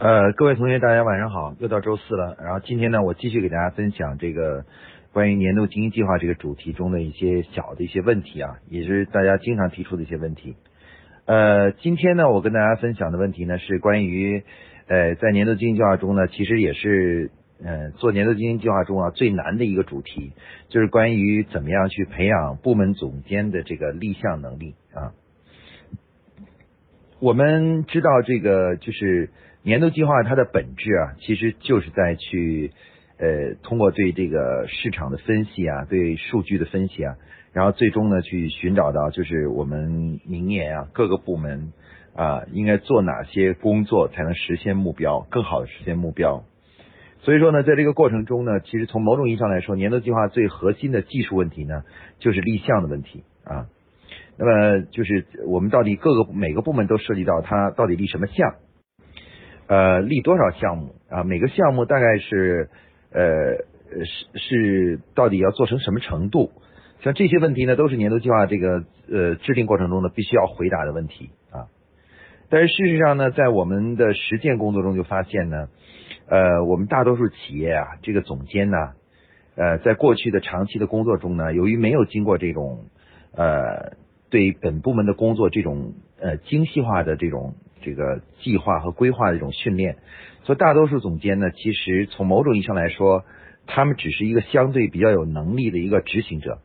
呃，各位同学，大家晚上好，又到周四了。然后今天呢，我继续给大家分享这个关于年度经营计划这个主题中的一些小的一些问题啊，也是大家经常提出的一些问题。呃，今天呢，我跟大家分享的问题呢，是关于呃，在年度经营计划中呢，其实也是呃做年度经营计划中啊最难的一个主题，就是关于怎么样去培养部门总监的这个立项能力啊。我们知道这个就是年度计划，它的本质啊，其实就是在去呃通过对这个市场的分析啊，对数据的分析啊，然后最终呢去寻找到就是我们明年啊各个部门啊应该做哪些工作才能实现目标，更好的实现目标。所以说呢，在这个过程中呢，其实从某种意义上来说，年度计划最核心的技术问题呢，就是立项的问题啊。那么就是我们到底各个每个部门都涉及到它到底立什么项，呃，立多少项目啊？每个项目大概是呃是是到底要做成什么程度？像这些问题呢，都是年度计划这个呃制定过程中呢必须要回答的问题啊。但是事实上呢，在我们的实践工作中就发现呢，呃，我们大多数企业啊，这个总监呢，呃，在过去的长期的工作中呢，由于没有经过这种呃。对本部门的工作这种呃精细化的这种这个计划和规划的这种训练，所以大多数总监呢，其实从某种意义上来说，他们只是一个相对比较有能力的一个执行者，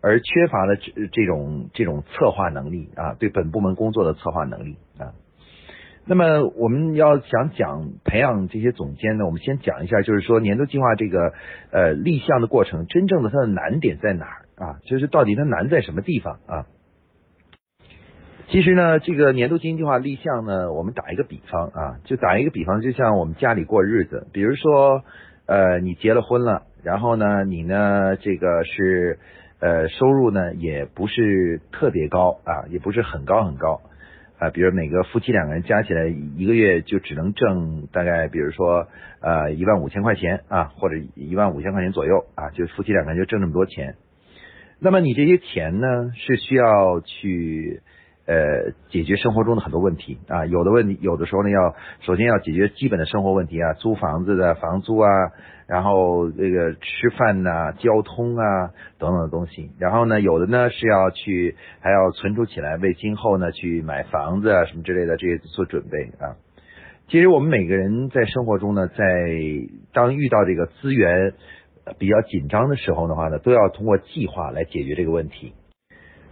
而缺乏了这这种这种策划能力啊，对本部门工作的策划能力啊。那么我们要想讲培养这些总监呢，我们先讲一下，就是说年度计划这个呃立项的过程，真正的它的难点在哪儿啊？就是到底它难在什么地方啊？其实呢，这个年度经营计划立项呢，我们打一个比方啊，就打一个比方，就像我们家里过日子，比如说，呃，你结了婚了，然后呢，你呢，这个是呃收入呢也不是特别高啊，也不是很高很高啊，比如每个夫妻两个人加起来一个月就只能挣大概，比如说呃一万五千块钱啊，或者一万五千块钱左右啊，就夫妻两个人就挣这么多钱，那么你这些钱呢是需要去。呃，解决生活中的很多问题啊，有的问题有的时候呢，要首先要解决基本的生活问题啊，租房子的房租啊，然后这个吃饭呐、交通啊等等的东西，然后呢，有的呢是要去还要存储起来，为今后呢去买房子啊什么之类的这些做准备啊。其实我们每个人在生活中呢，在当遇到这个资源比较紧张的时候的话呢，都要通过计划来解决这个问题。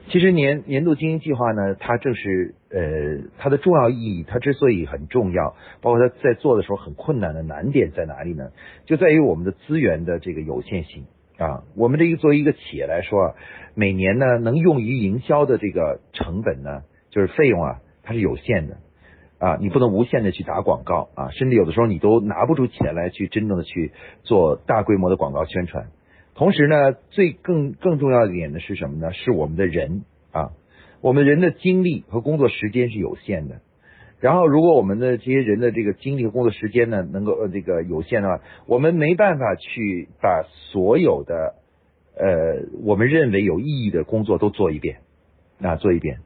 其实年年度经营计划呢，它正是呃它的重要意义，它之所以很重要，包括它在做的时候很困难的难点在哪里呢？就在于我们的资源的这个有限性啊。我们这个作为一个企业来说啊，每年呢能用于营销的这个成本呢，就是费用啊，它是有限的啊，你不能无限的去打广告啊，甚至有的时候你都拿不出钱来去真正的去做大规模的广告宣传。同时呢，最更更重要的一点呢是什么呢？是我们的人啊，我们人的精力和工作时间是有限的。然后，如果我们的这些人的这个精力和工作时间呢，能够这个有限的话，我们没办法去把所有的呃我们认为有意义的工作都做一遍啊做一遍。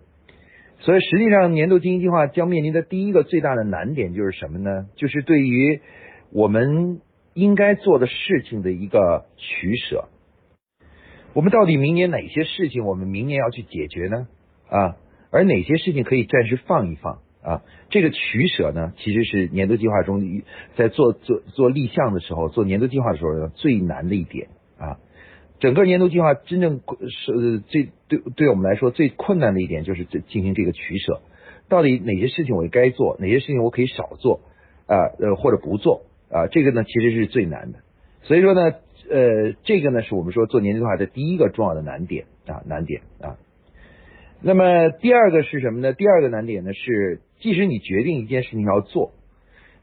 所以，实际上年度经营计划将面临的第一个最大的难点就是什么呢？就是对于我们。应该做的事情的一个取舍，我们到底明年哪些事情我们明年要去解决呢？啊，而哪些事情可以暂时放一放啊？这个取舍呢，其实是年度计划中在做做做立项的时候，做年度计划的时候最难的一点啊。整个年度计划真正是最对对我们来说最困难的一点，就是进行这个取舍，到底哪些事情我该做，哪些事情我可以少做啊？呃，或者不做。啊，这个呢其实是最难的，所以说呢，呃，这个呢是我们说做年轻化的第一个重要的难点啊，难点啊。那么第二个是什么呢？第二个难点呢是，即使你决定一件事情要做，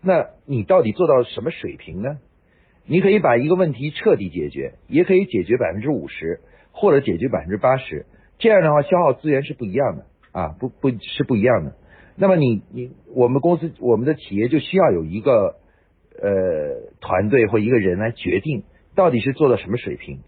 那你到底做到什么水平呢？你可以把一个问题彻底解决，也可以解决百分之五十，或者解决百分之八十，这样的话消耗资源是不一样的啊，不不是不一样的。那么你你我们公司我们的企业就需要有一个。呃，团队或一个人来决定到底是做到什么水平。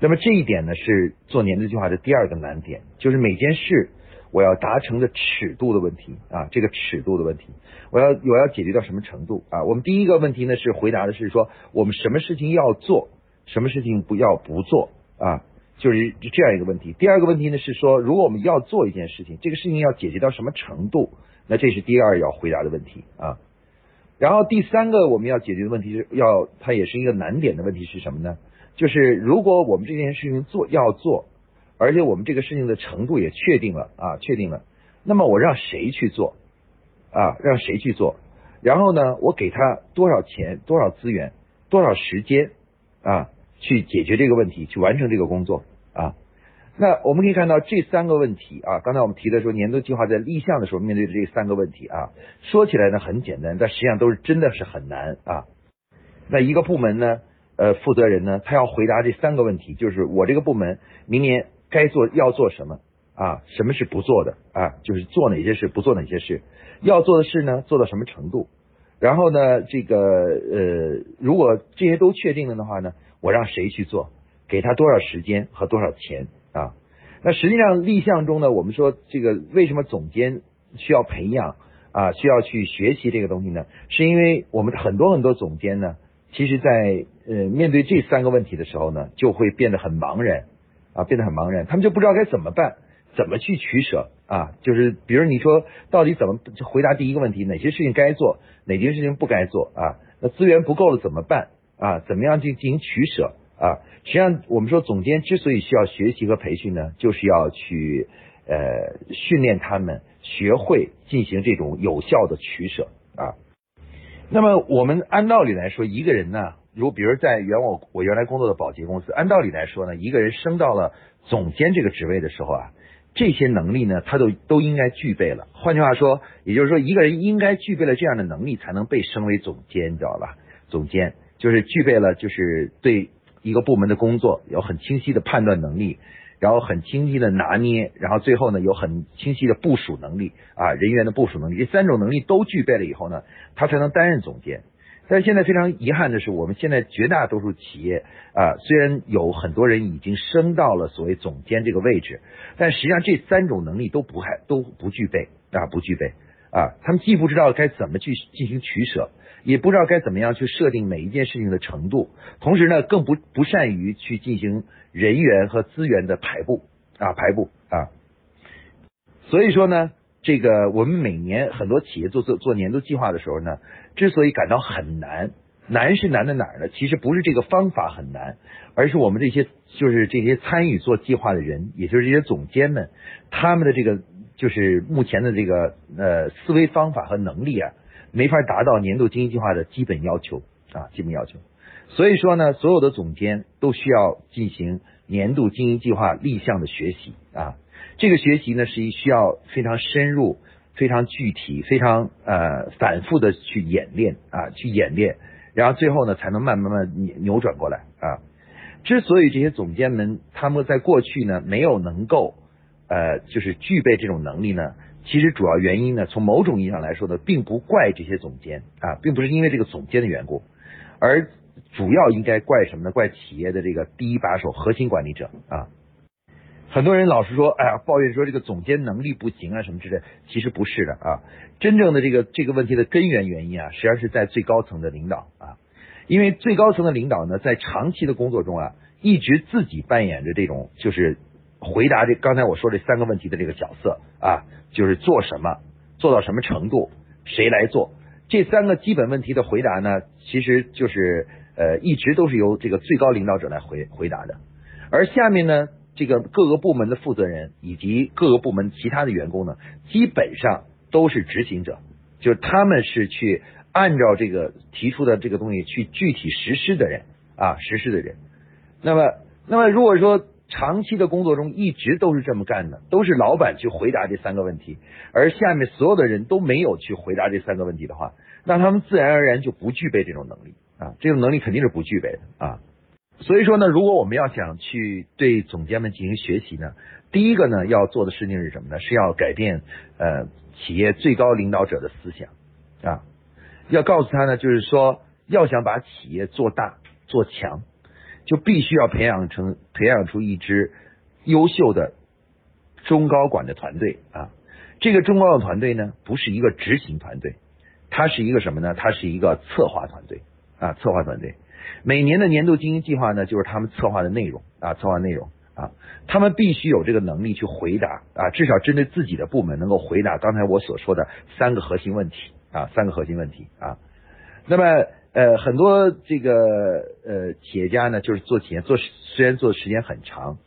那么这一点呢，是做年度计划的第二个难点，就是每件事我要达成的尺度的问题啊，这个尺度的问题，我要我要解决到什么程度啊？我们第一个问题呢是回答的是说，我们什么事情要做，什么事情不要不做啊，就是这样一个问题。第二个问题呢是说，如果我们要做一件事情，这个事情要解决到什么程度，那这是第二要回答的问题啊。然后第三个我们要解决的问题是要，它也是一个难点的问题是什么呢？就是如果我们这件事情做要做。而且我们这个事情的程度也确定了啊，确定了。那么我让谁去做啊？让谁去做？然后呢，我给他多少钱、多少资源、多少时间啊，去解决这个问题，去完成这个工作？那我们可以看到这三个问题啊。刚才我们提的说，年度计划在立项的时候面对的这三个问题啊，说起来呢很简单，但实际上都是真的是很难啊。那一个部门呢，呃，负责人呢，他要回答这三个问题，就是我这个部门明年。该做要做什么啊？什么是不做的啊？就是做哪些事，不做哪些事。要做的事呢，做到什么程度？然后呢，这个呃，如果这些都确定了的话呢，我让谁去做？给他多少时间和多少钱啊？那实际上立项中呢，我们说这个为什么总监需要培养啊？需要去学习这个东西呢？是因为我们很多很多总监呢，其实在呃面对这三个问题的时候呢，就会变得很茫然。啊，变得很茫然，他们就不知道该怎么办，怎么去取舍啊？就是比如你说，到底怎么回答第一个问题，哪些事情该做，哪些事情不该做啊？那资源不够了怎么办啊？怎么样去进行取舍啊？实际上，我们说总监之所以需要学习和培训呢，就是要去呃训练他们学会进行这种有效的取舍啊。那么我们按道理来说，一个人呢？如比如在原我我原来工作的保洁公司，按道理来说呢，一个人升到了总监这个职位的时候啊，这些能力呢，他都都应该具备了。换句话说，也就是说，一个人应该具备了这样的能力，才能被升为总监，你知道吧？总监就是具备了，就是对一个部门的工作有很清晰的判断能力，然后很清晰的拿捏，然后最后呢，有很清晰的部署能力啊，人员的部署能力，这三种能力都具备了以后呢，他才能担任总监。但是现在非常遗憾的是，我们现在绝大多数企业啊，虽然有很多人已经升到了所谓总监这个位置，但实际上这三种能力都不还都不具备啊，不具备啊。他们既不知道该怎么去进行取舍，也不知道该怎么样去设定每一件事情的程度，同时呢，更不不善于去进行人员和资源的排布啊，排布啊。所以说呢。这个我们每年很多企业做做做年度计划的时候呢，之所以感到很难，难是难在哪儿呢？其实不是这个方法很难，而是我们这些就是这些参与做计划的人，也就是这些总监们，他们的这个就是目前的这个呃思维方法和能力啊，没法达到年度经营计划的基本要求啊，基本要求。所以说呢，所有的总监都需要进行年度经营计划立项的学习啊。这个学习呢，是需要非常深入、非常具体、非常呃反复的去演练啊，去演练，然后最后呢，才能慢慢慢扭扭转过来啊。之所以这些总监们他们在过去呢没有能够呃就是具备这种能力呢，其实主要原因呢，从某种意义上来说呢，并不怪这些总监啊，并不是因为这个总监的缘故，而主要应该怪什么呢？怪企业的这个第一把手、核心管理者啊。很多人老是说，哎呀，抱怨说这个总监能力不行啊，什么之类。其实不是的啊，真正的这个这个问题的根源原因啊，实际上是在最高层的领导啊。因为最高层的领导呢，在长期的工作中啊，一直自己扮演着这种就是回答这刚才我说这三个问题的这个角色啊，就是做什么，做到什么程度，谁来做这三个基本问题的回答呢？其实就是呃，一直都是由这个最高领导者来回回答的，而下面呢。这个各个部门的负责人以及各个部门其他的员工呢，基本上都是执行者，就是他们是去按照这个提出的这个东西去具体实施的人啊，实施的人。那么，那么如果说长期的工作中一直都是这么干的，都是老板去回答这三个问题，而下面所有的人都没有去回答这三个问题的话，那他们自然而然就不具备这种能力啊，这种能力肯定是不具备的啊。所以说呢，如果我们要想去对总监们进行学习呢，第一个呢要做的事情是什么呢？是要改变呃企业最高领导者的思想啊，要告诉他呢，就是说要想把企业做大做强，就必须要培养成培养出一支优秀的中高管的团队啊。这个中高管团队呢，不是一个执行团队，它是一个什么呢？它是一个策划团队啊，策划团队。每年的年度经营计划呢，就是他们策划的内容啊，策划内容啊，他们必须有这个能力去回答啊，至少针对自己的部门能够回答刚才我所说的三个核心问题啊，三个核心问题啊。那么。呃，很多这个呃企业家呢，就是做企业做虽然做的时间很长，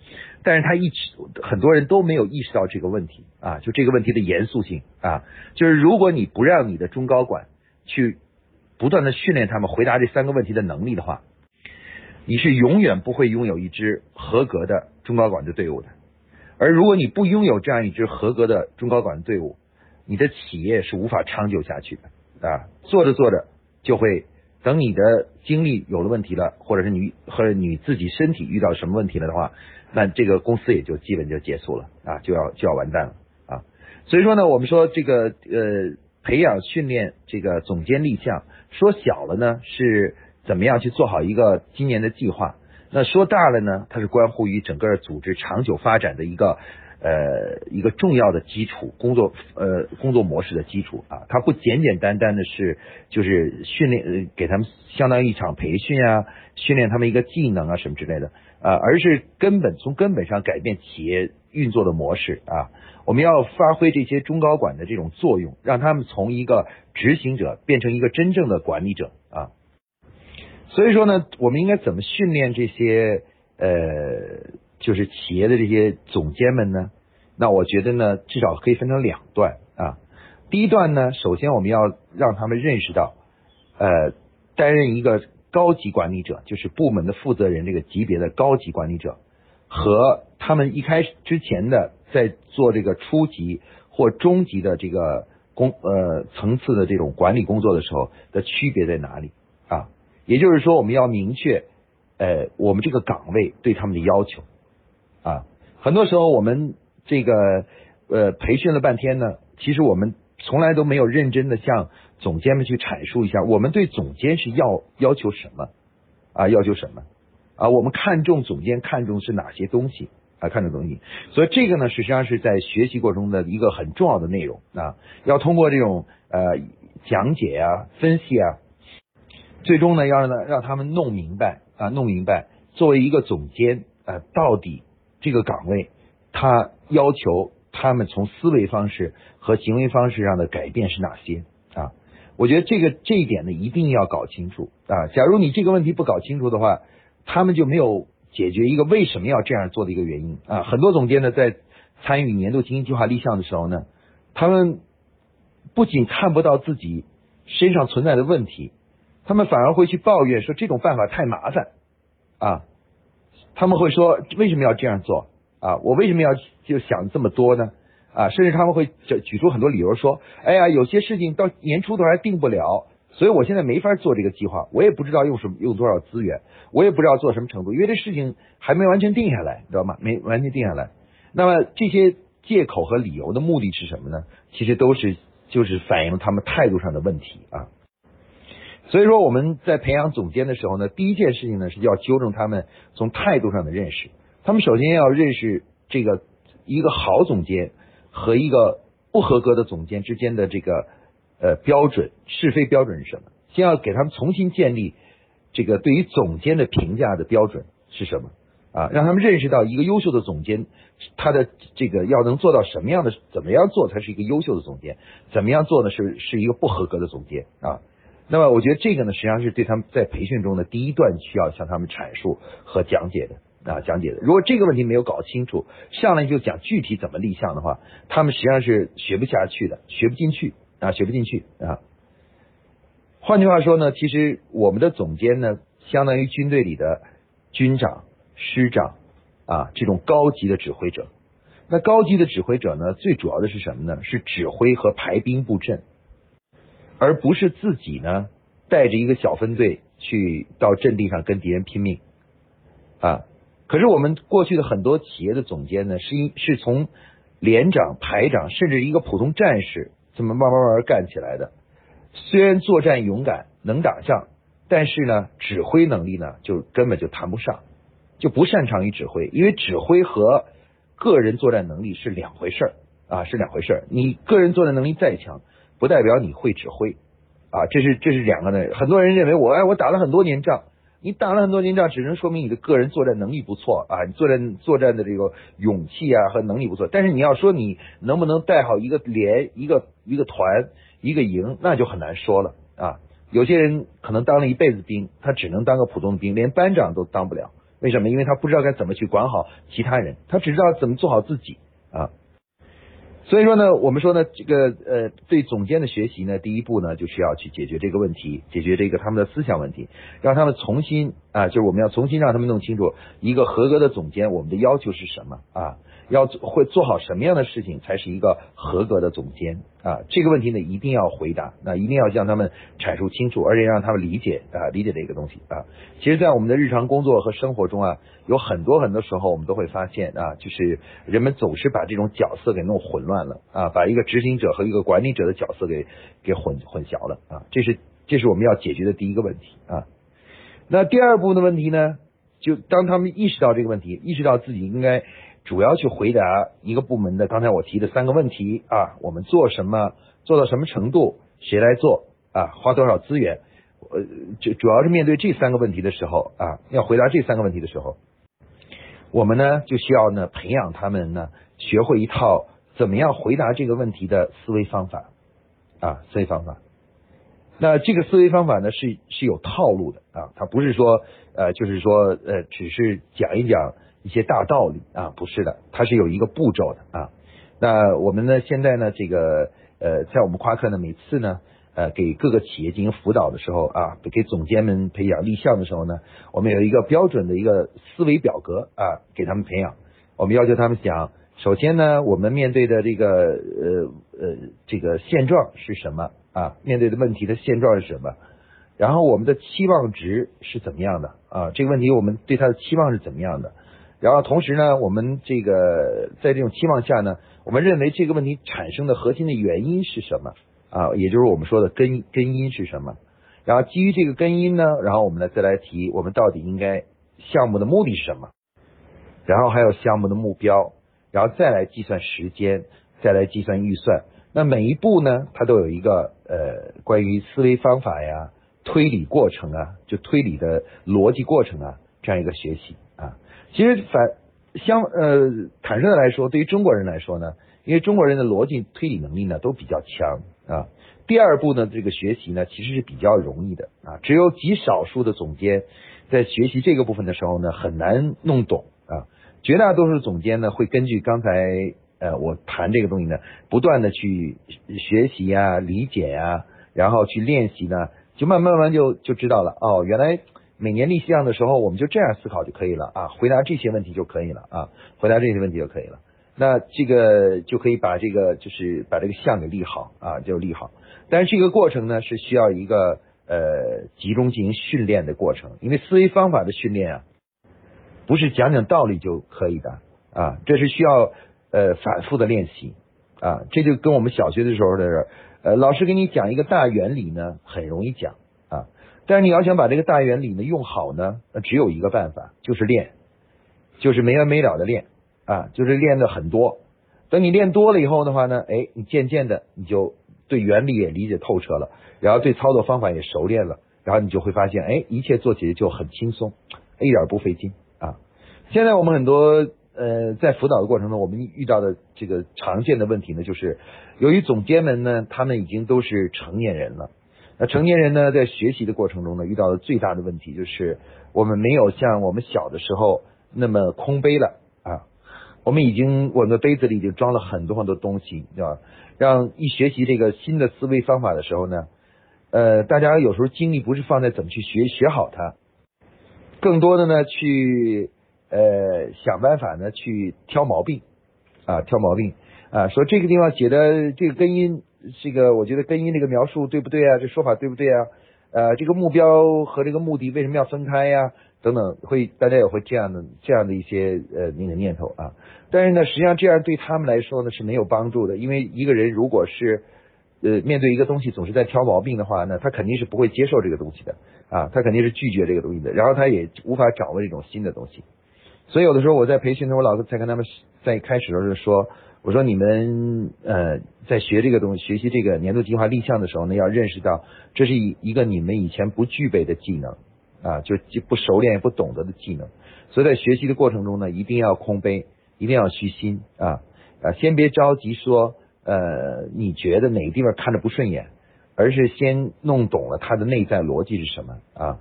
但是他一直很多人都没有意识到这个问题啊，就这个问题的严肃性啊，就是如果你不让你的中高管去不断的训练他们回答这三个问题的能力的话，你是永远不会拥有一支合格的中高管的队伍的。而如果你不拥有这样一支合格的中高管的队伍，你的企业是无法长久下去的啊，做着做着就会。等你的精力有了问题了，或者是你或者你自己身体遇到什么问题了的话，那这个公司也就基本就结束了啊，就要就要完蛋了啊。所以说呢，我们说这个呃培养训练这个总监立项，说小了呢是怎么样去做好一个今年的计划，那说大了呢，它是关乎于整个组织长久发展的一个。呃，一个重要的基础工作，呃，工作模式的基础啊，它不简简单单的是就是训练，呃，给他们相当于一场培训啊，训练他们一个技能啊什么之类的啊，而是根本从根本上改变企业运作的模式啊。我们要发挥这些中高管的这种作用，让他们从一个执行者变成一个真正的管理者啊。所以说呢，我们应该怎么训练这些呃？就是企业的这些总监们呢，那我觉得呢，至少可以分成两段啊。第一段呢，首先我们要让他们认识到，呃，担任一个高级管理者，就是部门的负责人这个级别的高级管理者，和他们一开始之前的在做这个初级或中级的这个工呃层次的这种管理工作的时候的区别在哪里啊？也就是说，我们要明确，呃，我们这个岗位对他们的要求。啊，很多时候我们这个呃培训了半天呢，其实我们从来都没有认真的向总监们去阐述一下，我们对总监是要要求什么啊？要求什么啊？我们看重总监看重是哪些东西啊？看重东西，所以这个呢，实际上是在学习过程中的一个很重要的内容啊。要通过这种呃讲解啊、分析啊，最终呢，要让让他们弄明白啊，弄明白作为一个总监啊，到底。这个岗位，他要求他们从思维方式和行为方式上的改变是哪些啊？我觉得这个这一点呢，一定要搞清楚啊！假如你这个问题不搞清楚的话，他们就没有解决一个为什么要这样做的一个原因啊！很多总监呢，在参与年度经营计划立项的时候呢，他们不仅看不到自己身上存在的问题，他们反而会去抱怨说这种办法太麻烦啊！他们会说为什么要这样做啊？我为什么要就想这么多呢？啊，甚至他们会举举出很多理由说，哎呀，有些事情到年初都还定不了，所以我现在没法做这个计划，我也不知道用什么用多少资源，我也不知道做什么程度，因为这事情还没完全定下来，知道吗？没完全定下来。那么这些借口和理由的目的是什么呢？其实都是就是反映了他们态度上的问题啊。所以说我们在培养总监的时候呢，第一件事情呢是要纠正他们从态度上的认识。他们首先要认识这个一个好总监和一个不合格的总监之间的这个呃标准是非标准是什么？先要给他们重新建立这个对于总监的评价的标准是什么啊？让他们认识到一个优秀的总监他的这个要能做到什么样的怎么样做才是一个优秀的总监？怎么样做呢？是是一个不合格的总监啊？那么我觉得这个呢，实际上是对他们在培训中的第一段需要向他们阐述和讲解的啊，讲解的。如果这个问题没有搞清楚，上来就讲具体怎么立项的话，他们实际上是学不下去的，学不进去啊，学不进去啊。换句话说呢，其实我们的总监呢，相当于军队里的军长、师长啊，这种高级的指挥者。那高级的指挥者呢，最主要的是什么呢？是指挥和排兵布阵。而不是自己呢，带着一个小分队去到阵地上跟敌人拼命啊！可是我们过去的很多企业的总监呢，是因是从连长、排长，甚至一个普通战士，这么慢慢慢慢干起来的。虽然作战勇敢，能打仗，但是呢，指挥能力呢，就根本就谈不上，就不擅长于指挥，因为指挥和个人作战能力是两回事儿啊，是两回事儿。你个人作战能力再强，不代表你会指挥啊，这是这是两个呢。很多人认为我哎，我打了很多年仗，你打了很多年仗，只能说明你的个人作战能力不错啊，你作战作战的这个勇气啊和能力不错。但是你要说你能不能带好一个连、一个一个团、一个营，那就很难说了啊。有些人可能当了一辈子兵，他只能当个普通兵，连班长都当不了。为什么？因为他不知道该怎么去管好其他人，他只知道怎么做好自己啊。所以说呢，我们说呢，这个呃，对总监的学习呢，第一步呢，就是要去解决这个问题，解决这个他们的思想问题，让他们重新啊，就是我们要重新让他们弄清楚一个合格的总监，我们的要求是什么啊。要会做好什么样的事情才是一个合格的总监啊？这个问题呢，一定要回答，那一定要向他们阐述清楚，而且让他们理解啊，理解这个东西啊。其实，在我们的日常工作和生活中啊，有很多很多时候，我们都会发现啊，就是人们总是把这种角色给弄混乱了啊，把一个执行者和一个管理者的角色给给混混淆了啊。这是这是我们要解决的第一个问题啊。那第二步的问题呢，就当他们意识到这个问题，意识到自己应该。主要去回答一个部门的刚才我提的三个问题啊，我们做什么，做到什么程度，谁来做啊，花多少资源，呃，就主要是面对这三个问题的时候啊，要回答这三个问题的时候，我们呢就需要呢培养他们呢学会一套怎么样回答这个问题的思维方法啊，思维方法。那这个思维方法呢是是有套路的啊，它不是说呃就是说呃只是讲一讲。一些大道理啊，不是的，它是有一个步骤的啊。那我们呢，现在呢，这个呃，在我们夸克呢，每次呢，呃，给各个企业进行辅导的时候啊，给总监们培养立项的时候呢，我们有一个标准的一个思维表格啊，给他们培养。我们要求他们讲，首先呢，我们面对的这个呃呃这个现状是什么啊？面对的问题的现状是什么？然后我们的期望值是怎么样的啊？这个问题我们对他的期望是怎么样的？然后同时呢，我们这个在这种期望下呢，我们认为这个问题产生的核心的原因是什么啊？也就是我们说的根根因是什么？然后基于这个根因呢，然后我们呢再来提我们到底应该项目的目的是什么？然后还有项目的目标，然后再来计算时间，再来计算预算。那每一步呢，它都有一个呃关于思维方法呀、推理过程啊，就推理的逻辑过程啊这样一个学习。其实反相呃坦率的来说，对于中国人来说呢，因为中国人的逻辑推理能力呢都比较强啊。第二步呢，这个学习呢其实是比较容易的啊，只有极少数的总监在学习这个部分的时候呢很难弄懂啊。绝大多数总监呢会根据刚才呃我谈这个东西呢，不断的去学习呀、理解呀，然后去练习呢，就慢慢慢就就知道了哦，原来。每年立项的时候，我们就这样思考就可以了啊，回答这些问题就可以了啊，回答这些问题就可以了。那这个就可以把这个就是把这个项给立好啊，就立好。但是这个过程呢，是需要一个呃集中进行训练的过程，因为思维方法的训练啊，不是讲讲道理就可以的啊，这是需要呃反复的练习啊。这就跟我们小学的时候的呃老师给你讲一个大原理呢，很容易讲。但是你要想把这个大原理呢用好呢，那只有一个办法，就是练，就是没完没了的练啊，就是练的很多。等你练多了以后的话呢，哎，你渐渐的你就对原理也理解透彻了，然后对操作方法也熟练了，然后你就会发现，哎，一切做起来就很轻松，一点不费劲啊。现在我们很多呃在辅导的过程中，我们遇到的这个常见的问题呢，就是由于总监们呢，他们已经都是成年人了。那成年人呢，在学习的过程中呢，遇到的最大的问题就是，我们没有像我们小的时候那么空杯了啊。我们已经，我们的杯子里已经装了很多很多东西，对吧？让一学习这个新的思维方法的时候呢，呃，大家有时候精力不是放在怎么去学学好它，更多的呢，去呃想办法呢，去挑毛病啊，挑毛病啊，说这个地方写的这个根音。这个我觉得根因这个描述对不对啊？这说法对不对啊？呃，这个目标和这个目的为什么要分开呀？等等，会大家也会这样的这样的一些呃那个念头啊。但是呢，实际上这样对他们来说呢是没有帮助的，因为一个人如果是呃面对一个东西总是在挑毛病的话，那他肯定是不会接受这个东西的啊，他肯定是拒绝这个东西的，然后他也无法掌握这种新的东西。所以有的时候我在培训的时候，我老在跟他们在开始的时候说，我说你们呃在学这个东西，学习这个年度计划立项的时候呢，要认识到这是一一个你们以前不具备的技能啊，就不熟练也不懂得的技能。所以在学习的过程中呢，一定要空杯，一定要虚心啊啊，先别着急说呃你觉得哪个地方看着不顺眼，而是先弄懂了它的内在逻辑是什么啊。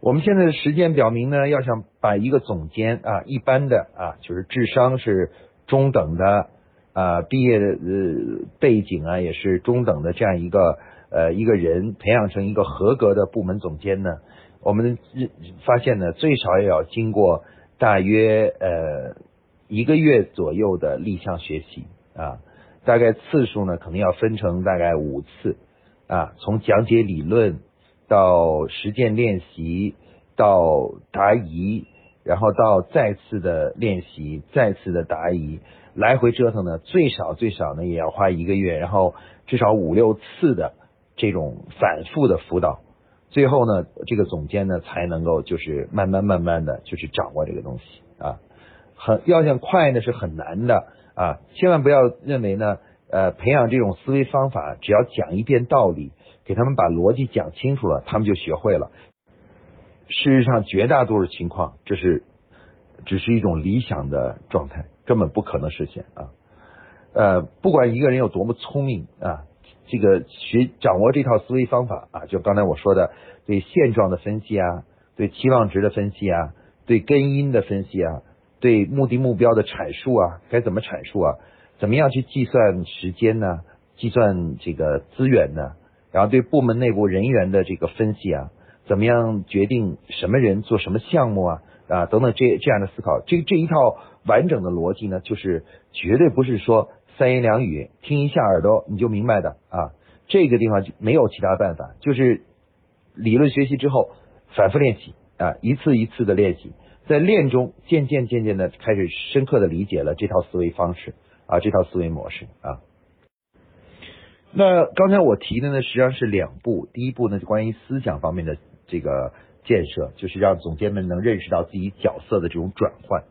我们现在的实践表明呢，要想把一个总监啊，一般的啊，就是智商是中等的啊，毕业的呃背景啊也是中等的这样一个呃一个人培养成一个合格的部门总监呢，我们发现呢，最少也要经过大约呃一个月左右的立项学习啊，大概次数呢可能要分成大概五次啊，从讲解理论。到实践练习，到答疑，然后到再次的练习，再次的答疑，来回折腾呢，最少最少呢也要花一个月，然后至少五六次的这种反复的辅导，最后呢，这个总监呢才能够就是慢慢慢慢的就是掌握这个东西啊，很要想快呢是很难的啊，千万不要认为呢，呃，培养这种思维方法，只要讲一遍道理。给他们把逻辑讲清楚了，他们就学会了。事实上，绝大多数情况，这是只是一种理想的状态，根本不可能实现啊。呃，不管一个人有多么聪明啊，这个学掌握这套思维方法啊，就刚才我说的，对现状的分析啊，对期望值的分析啊，对根因的分析啊，对目的目标的阐述啊，该怎么阐述啊？怎么样去计算时间呢？计算这个资源呢？然后对部门内部人员的这个分析啊，怎么样决定什么人做什么项目啊啊等等这这样的思考，这这一套完整的逻辑呢，就是绝对不是说三言两语听一下耳朵你就明白的啊，这个地方就没有其他办法，就是理论学习之后反复练习啊，一次一次的练习，在练中渐渐渐渐的开始深刻的理解了这套思维方式啊，这套思维模式啊。那刚才我提的呢，实际上是两步。第一步呢，就关于思想方面的这个建设，就是让总监们能认识到自己角色的这种转换。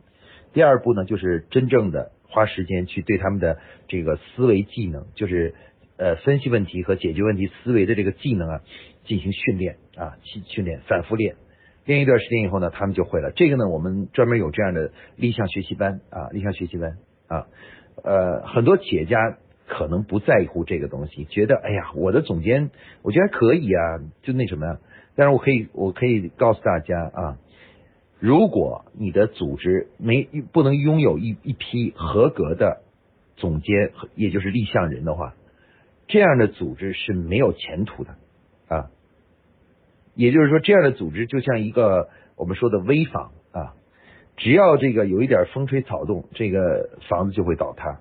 第二步呢，就是真正的花时间去对他们的这个思维技能，就是呃分析问题和解决问题思维的这个技能啊，进行训练啊，训训练，反复练，练一段时间以后呢，他们就会了。这个呢，我们专门有这样的立项学习班啊，立项学习班啊，呃，很多企业家。可能不在乎这个东西，觉得哎呀，我的总监我觉得还可以啊，就那什么呀。但是我可以，我可以告诉大家啊，如果你的组织没不能拥有一一批合格的总监，也就是立项人的话，这样的组织是没有前途的啊。也就是说，这样的组织就像一个我们说的危房啊，只要这个有一点风吹草动，这个房子就会倒塌。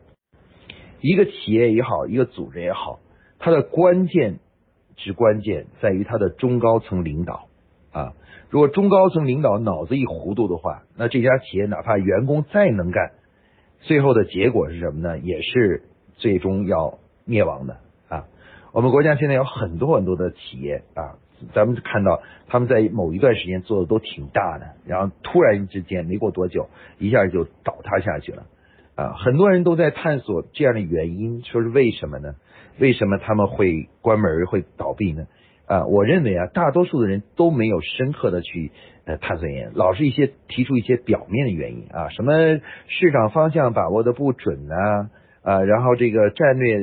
一个企业也好，一个组织也好，它的关键之关键在于他的中高层领导啊。如果中高层领导脑子一糊涂的话，那这家企业哪怕员工再能干，最后的结果是什么呢？也是最终要灭亡的啊。我们国家现在有很多很多的企业啊，咱们看到他们在某一段时间做的都挺大的，然后突然之间没过多久，一下就倒塌下去了。啊，很多人都在探索这样的原因，说是为什么呢？为什么他们会关门会倒闭呢？啊，我认为啊，大多数的人都没有深刻的去呃探索原因，老是一些提出一些表面的原因啊，什么市场方向把握的不准啊，啊，然后这个战略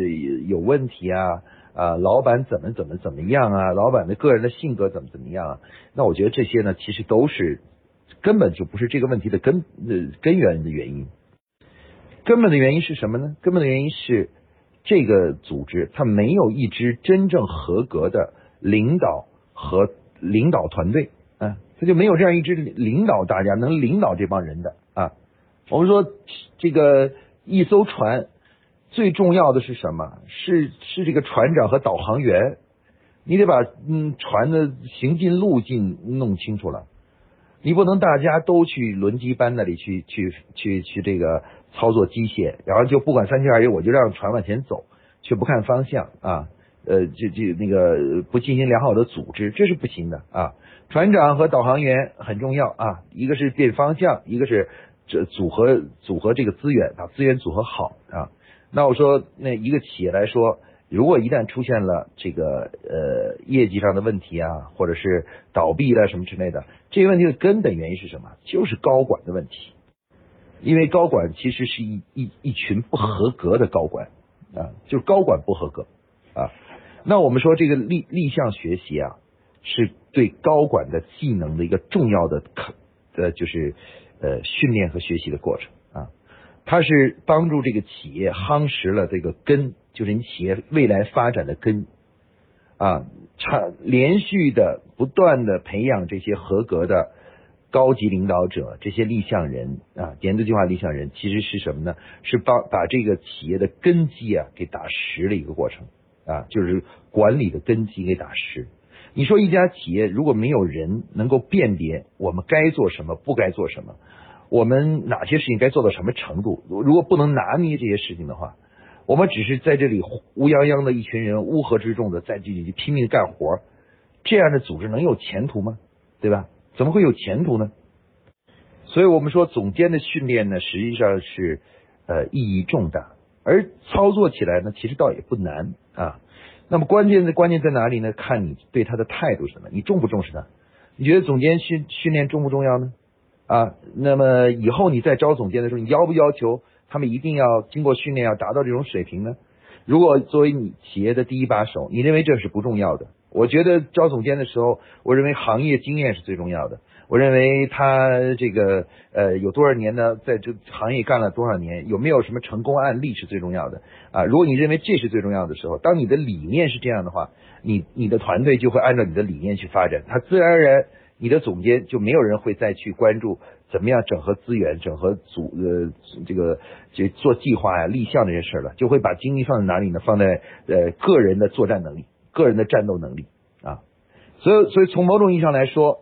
有问题啊，啊，老板怎么怎么怎么样啊，老板的个人的性格怎么怎么样啊？那我觉得这些呢，其实都是根本就不是这个问题的根呃根源的原因。根本的原因是什么呢？根本的原因是这个组织它没有一支真正合格的领导和领导团队啊，它就没有这样一支领导大家能领导这帮人的啊。我们说这个一艘船最重要的是什么？是是这个船长和导航员，你得把嗯船的行进路径弄清楚了。你不能大家都去轮机班那里去去去去这个操作机械，然后就不管三七二十一，我就让船往前走，却不看方向啊！呃，这这那个不进行良好的组织，这是不行的啊。船长和导航员很重要啊，一个是变方向，一个是这组合组合这个资源，把资源组合好啊。那我说，那一个企业来说，如果一旦出现了这个呃业绩上的问题啊，或者是倒闭了什么之类的，这些问题的根本原因是什么？就是高管的问题。因为高管其实是一一一群不合格的高管啊，就是高管不合格啊。那我们说这个立立项学习啊，是对高管的技能的一个重要的可呃就是呃训练和学习的过程啊。它是帮助这个企业夯实了这个根，就是你企业未来发展的根啊，长连续的不断的培养这些合格的。高级领导者这些立项人啊，年度计划立项人其实是什么呢？是把把这个企业的根基啊给打实的一个过程啊，就是管理的根基给打实。你说一家企业如果没有人能够辨别我们该做什么，不该做什么，我们哪些事情该做到什么程度，如果不能拿捏这些事情的话，我们只是在这里乌泱泱的一群人乌合之众的在这里拼命干活，这样的组织能有前途吗？对吧？怎么会有前途呢？所以我们说总监的训练呢，实际上是呃意义重大，而操作起来呢，其实倒也不难啊。那么关键的关键在哪里呢？看你对他的态度是什么，你重不重视他？你觉得总监训训练重不重要呢？啊，那么以后你在招总监的时候，你要不要求他们一定要经过训练，要达到这种水平呢？如果作为你企业的第一把手，你认为这是不重要的？我觉得招总监的时候，我认为行业经验是最重要的。我认为他这个呃有多少年呢，在这行业干了多少年，有没有什么成功案例是最重要的啊？如果你认为这是最重要的时候，当你的理念是这样的话，你你的团队就会按照你的理念去发展，他自然而然你的总监就没有人会再去关注怎么样整合资源、整合组呃这个就做计划呀、立项这些事了，就会把精力放在哪里呢？放在呃个人的作战能力。个人的战斗能力啊，所以所以从某种意义上来说，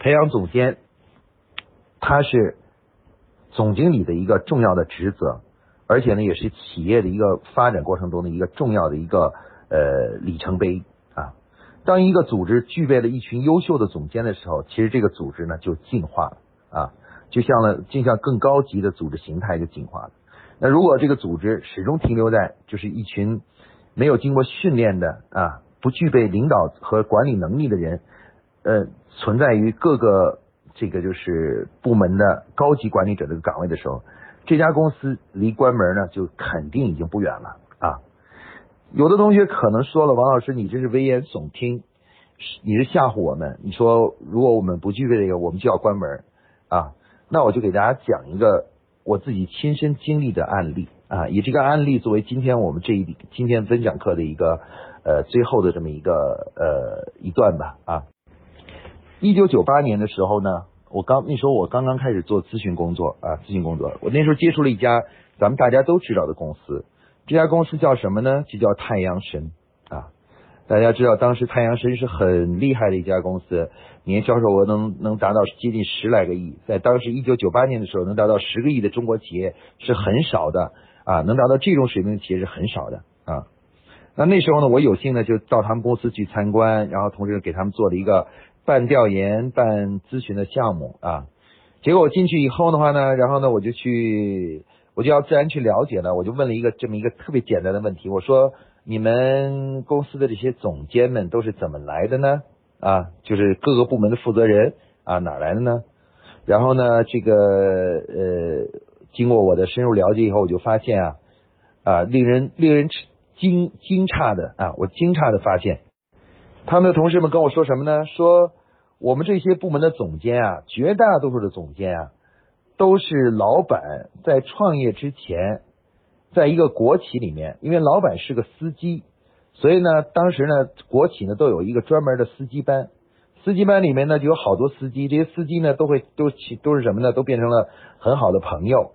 培养总监，他是总经理的一个重要的职责，而且呢，也是企业的一个发展过程中的一个重要的一个呃里程碑啊。当一个组织具备了一群优秀的总监的时候，其实这个组织呢就进化了啊，就像了就像更高级的组织形态就进化了。那如果这个组织始终停留在就是一群。没有经过训练的啊，不具备领导和管理能力的人，呃，存在于各个这个就是部门的高级管理者这个岗位的时候，这家公司离关门呢就肯定已经不远了啊。有的同学可能说了，王老师，你这是危言耸听，你是吓唬我们。你说如果我们不具备这个，我们就要关门啊？那我就给大家讲一个我自己亲身经历的案例。啊，以这个案例作为今天我们这一今天分享课的一个呃最后的这么一个呃一段吧啊。一九九八年的时候呢，我刚那时候我刚刚开始做咨询工作啊，咨询工作，我那时候接触了一家咱们大家都知道的公司，这家公司叫什么呢？就叫太阳神啊。大家知道当时太阳神是很厉害的一家公司。年销售额能能达到接近十来个亿，在当时一九九八年的时候，能达到十个亿的中国企业是很少的啊，能达到这种水平的企业是很少的啊。那那时候呢，我有幸呢就到他们公司去参观，然后同时给他们做了一个半调研、半咨询的项目啊。结果我进去以后的话呢，然后呢我就去，我就要自然去了解了，我就问了一个这么一个特别简单的问题，我说你们公司的这些总监们都是怎么来的呢？啊，就是各个部门的负责人啊，哪来的呢？然后呢，这个呃，经过我的深入了解以后，我就发现啊啊，令人令人惊惊诧的啊，我惊诧的发现，他们的同事们跟我说什么呢？说我们这些部门的总监啊，绝大多数的总监啊，都是老板在创业之前，在一个国企里面，因为老板是个司机。所以呢，当时呢，国企呢都有一个专门的司机班，司机班里面呢就有好多司机，这些司机呢都会都都是什么呢？都变成了很好的朋友。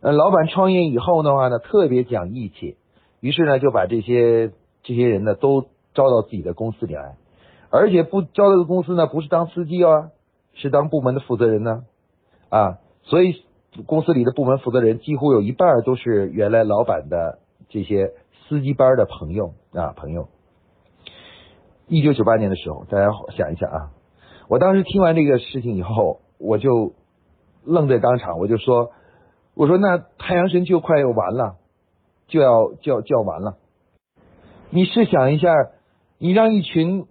呃，老板创业以后的话呢，特别讲义气，于是呢就把这些这些人呢都招到自己的公司里来，而且不招到公司呢不是当司机啊，是当部门的负责人呢啊，所以公司里的部门负责人几乎有一半都是原来老板的这些。司机班的朋友啊，朋友。一九九八年的时候，大家想一下啊，我当时听完这个事情以后，我就愣在当场，我就说，我说那太阳神就快要完了，就要就要就要完了。你试想一下，你让一群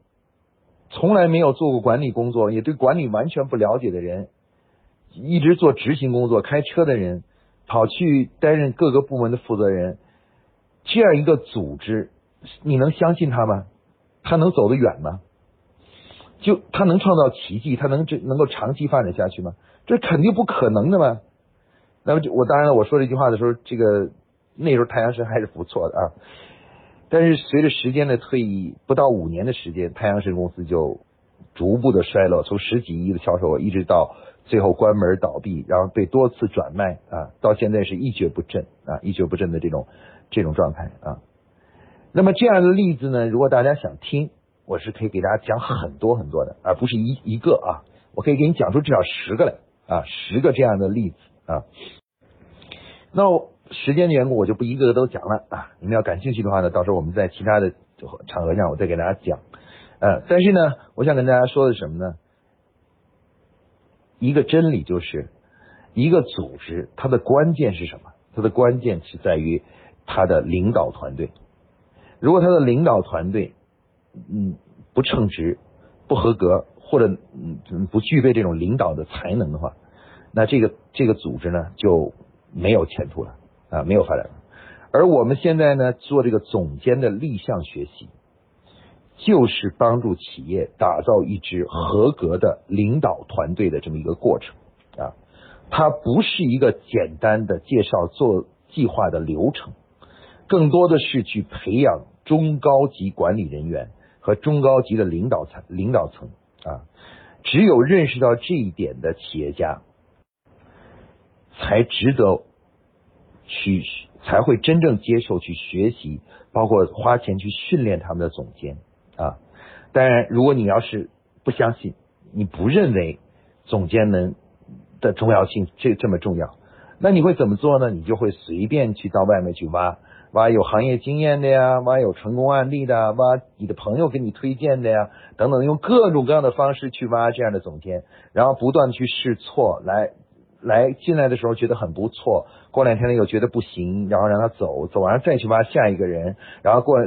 从来没有做过管理工作，也对管理完全不了解的人，一直做执行工作、开车的人，跑去担任各个部门的负责人，这样一个组织，你能相信他吗？他能走得远吗？就他能创造奇迹？他能这能够长期发展下去吗？这肯定不可能的嘛。那么，我当然了，我说这句话的时候，这个那时候太阳神还是不错的啊。但是随着时间的推移，不到五年的时间，太阳神公司就逐步的衰落，从十几亿的销售额，一直到最后关门倒闭，然后被多次转卖啊，到现在是一蹶不振啊，一蹶不振的这种这种状态啊。那么这样的例子呢，如果大家想听，我是可以给大家讲很多很多的，而不是一一个啊，我可以给你讲出至少十个来啊，十个这样的例子啊。那时间的缘故，我就不一个个都讲了啊。你们要感兴趣的话呢，到时候我们在其他的场合上，我再给大家讲。呃，但是呢，我想跟大家说的是什么呢？一个真理就是，一个组织它的关键是什么？它的关键是在于它的领导团队。如果他的领导团队，嗯，不称职、不合格，或者嗯不具备这种领导的才能的话，那这个这个组织呢就没有前途了啊，没有发展了。而我们现在呢做这个总监的立项学习，就是帮助企业打造一支合格的领导团队的这么一个过程啊，它不是一个简单的介绍做计划的流程。更多的是去培养中高级管理人员和中高级的领导层领导层啊，只有认识到这一点的企业家，才值得去才会真正接受去学习，包括花钱去训练他们的总监啊。当然，如果你要是不相信，你不认为总监们的重要性这这么重要，那你会怎么做呢？你就会随便去到外面去挖。挖有行业经验的呀，挖有成功案例的，挖你的朋友给你推荐的呀，等等，用各种各样的方式去挖这样的总监，然后不断去试错，来来进来的时候觉得很不错，过两天呢又觉得不行，然后让他走，走完再去挖下一个人，然后过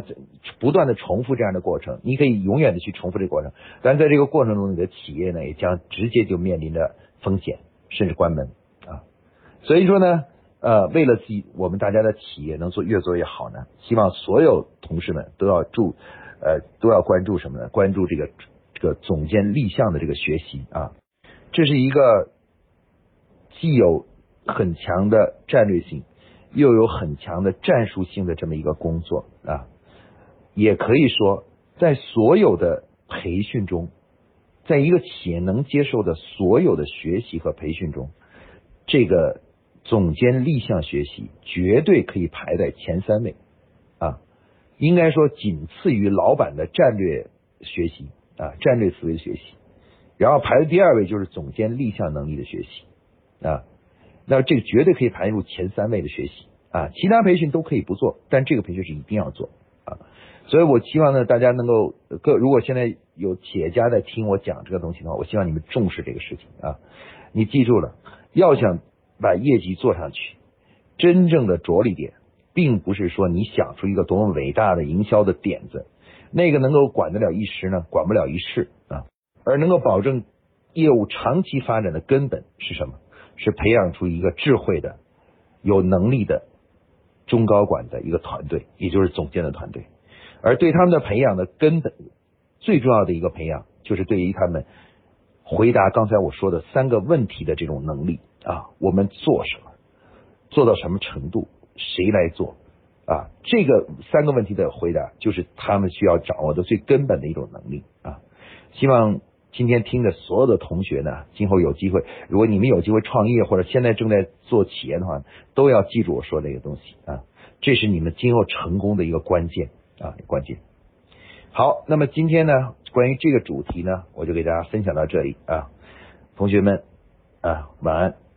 不断的重复这样的过程，你可以永远的去重复这个过程，但在这个过程中，你的企业呢也将直接就面临着风险，甚至关门啊，所以说呢。呃，为了自己，我们大家的企业能做越做越好呢，希望所有同事们都要注，呃，都要关注什么呢？关注这个这个总监立项的这个学习啊，这是一个既有很强的战略性，又有很强的战术性的这么一个工作啊，也可以说，在所有的培训中，在一个企业能接受的所有的学习和培训中，这个。总监立项学习绝对可以排在前三位啊，应该说仅次于老板的战略学习啊，战略思维的学习，然后排在第二位就是总监立项能力的学习。啊，那这个绝对可以排入前三位的学习啊，其他培训都可以不做，但这个培训是一定要做啊，所以我希望呢，大家能够各如果现在有企业家在听我讲这个东西的话，我希望你们重视这个事情啊，你记住了，要想。把业绩做上去，真正的着力点，并不是说你想出一个多么伟大的营销的点子，那个能够管得了一时呢，管不了一世啊。而能够保证业务长期发展的根本是什么？是培养出一个智慧的、有能力的中高管的一个团队，也就是总监的团队。而对他们的培养的根本，最重要的一个培养，就是对于他们回答刚才我说的三个问题的这种能力。啊，我们做什么，做到什么程度，谁来做？啊，这个三个问题的回答，就是他们需要掌握的最根本的一种能力啊。希望今天听的所有的同学呢，今后有机会，如果你们有机会创业或者现在正在做企业的话，都要记住我说这个东西啊，这是你们今后成功的一个关键啊，关键。好，那么今天呢，关于这个主题呢，我就给大家分享到这里啊，同学们啊，晚安。